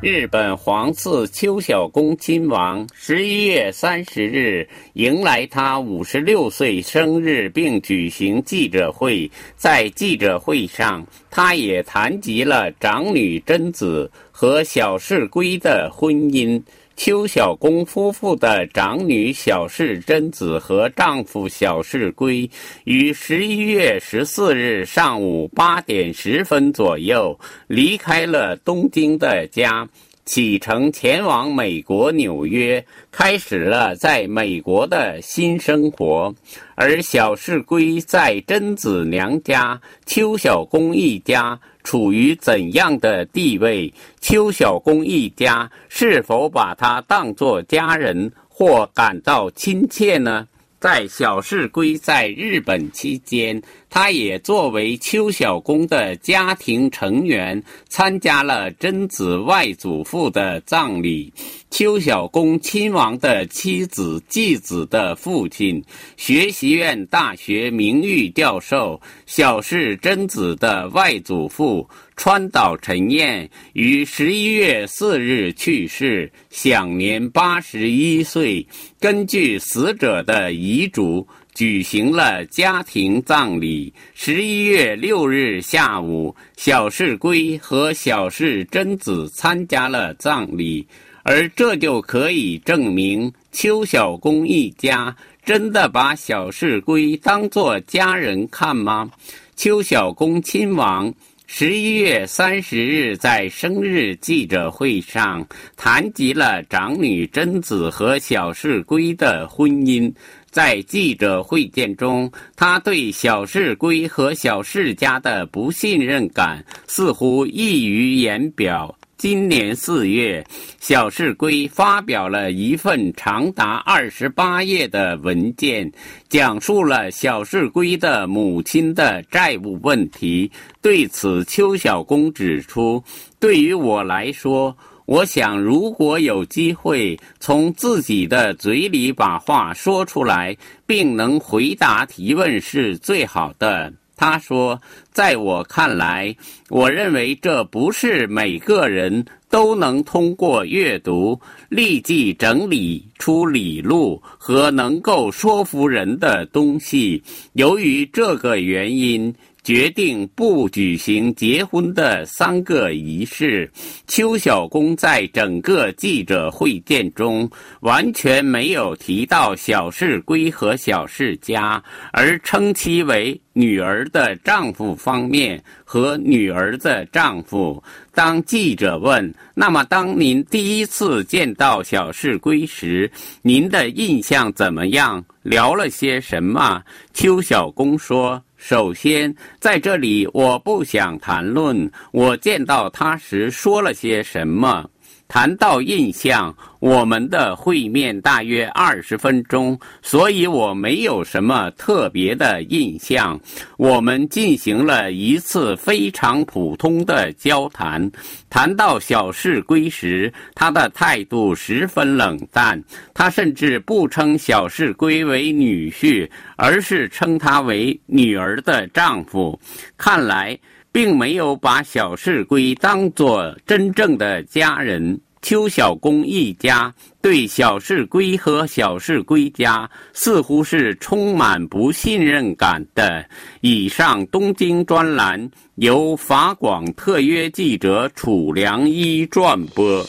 日本皇嗣秋小宫亲王十一月三十日迎来他五十六岁生日，并举行记者会。在记者会上，他也谈及了长女贞子和小室圭的婚姻。邱小公夫妇的长女小氏贞子和丈夫小氏圭于十一月十四日上午八点十分左右离开了东京的家，启程前往美国纽约，开始了在美国的新生活。而小室圭在贞子娘家、邱小公一家。处于怎样的地位？邱小公一家是否把他当作家人或感到亲切呢？在小市龟在日本期间。他也作为邱小公的家庭成员，参加了贞子外祖父的葬礼。邱小公亲王的妻子继子的父亲，学习院大学名誉教授小室贞子的外祖父川岛陈彦于十一月四日去世，享年八十一岁。根据死者的遗嘱。举行了家庭葬礼。十一月六日下午，小世圭和小世贞子参加了葬礼，而这就可以证明邱小公一家真的把小世圭当作家人看吗？邱小公亲王十一月三十日在生日记者会上谈及了长女贞子和小世圭的婚姻。在记者会见中，他对小世圭和小世家的不信任感似乎溢于言表。今年四月，小市圭发表了一份长达二十八页的文件，讲述了小市圭的母亲的债务问题。对此，邱小公指出：“对于我来说。”我想，如果有机会从自己的嘴里把话说出来，并能回答提问，是最好的。他说：“在我看来，我认为这不是每个人都能通过阅读立即整理出理路和能够说服人的东西。由于这个原因。”决定不举行结婚的三个仪式。邱小公在整个记者会见中完全没有提到小室圭和小室家，而称其为女儿的丈夫方面和女儿的丈夫。当记者问：“那么，当您第一次见到小室圭时，您的印象怎么样？聊了些什么？”邱小公说。首先，在这里我不想谈论我见到他时说了些什么。谈到印象。我们的会面大约二十分钟，所以我没有什么特别的印象。我们进行了一次非常普通的交谈。谈到小室圭时，他的态度十分冷淡，他甚至不称小室圭为女婿，而是称他为女儿的丈夫。看来，并没有把小市龟当作真正的家人。邱小公一家对小市龟和小市龟家似乎是充满不信任感的。以上东京专栏由法广特约记者楚良一转播。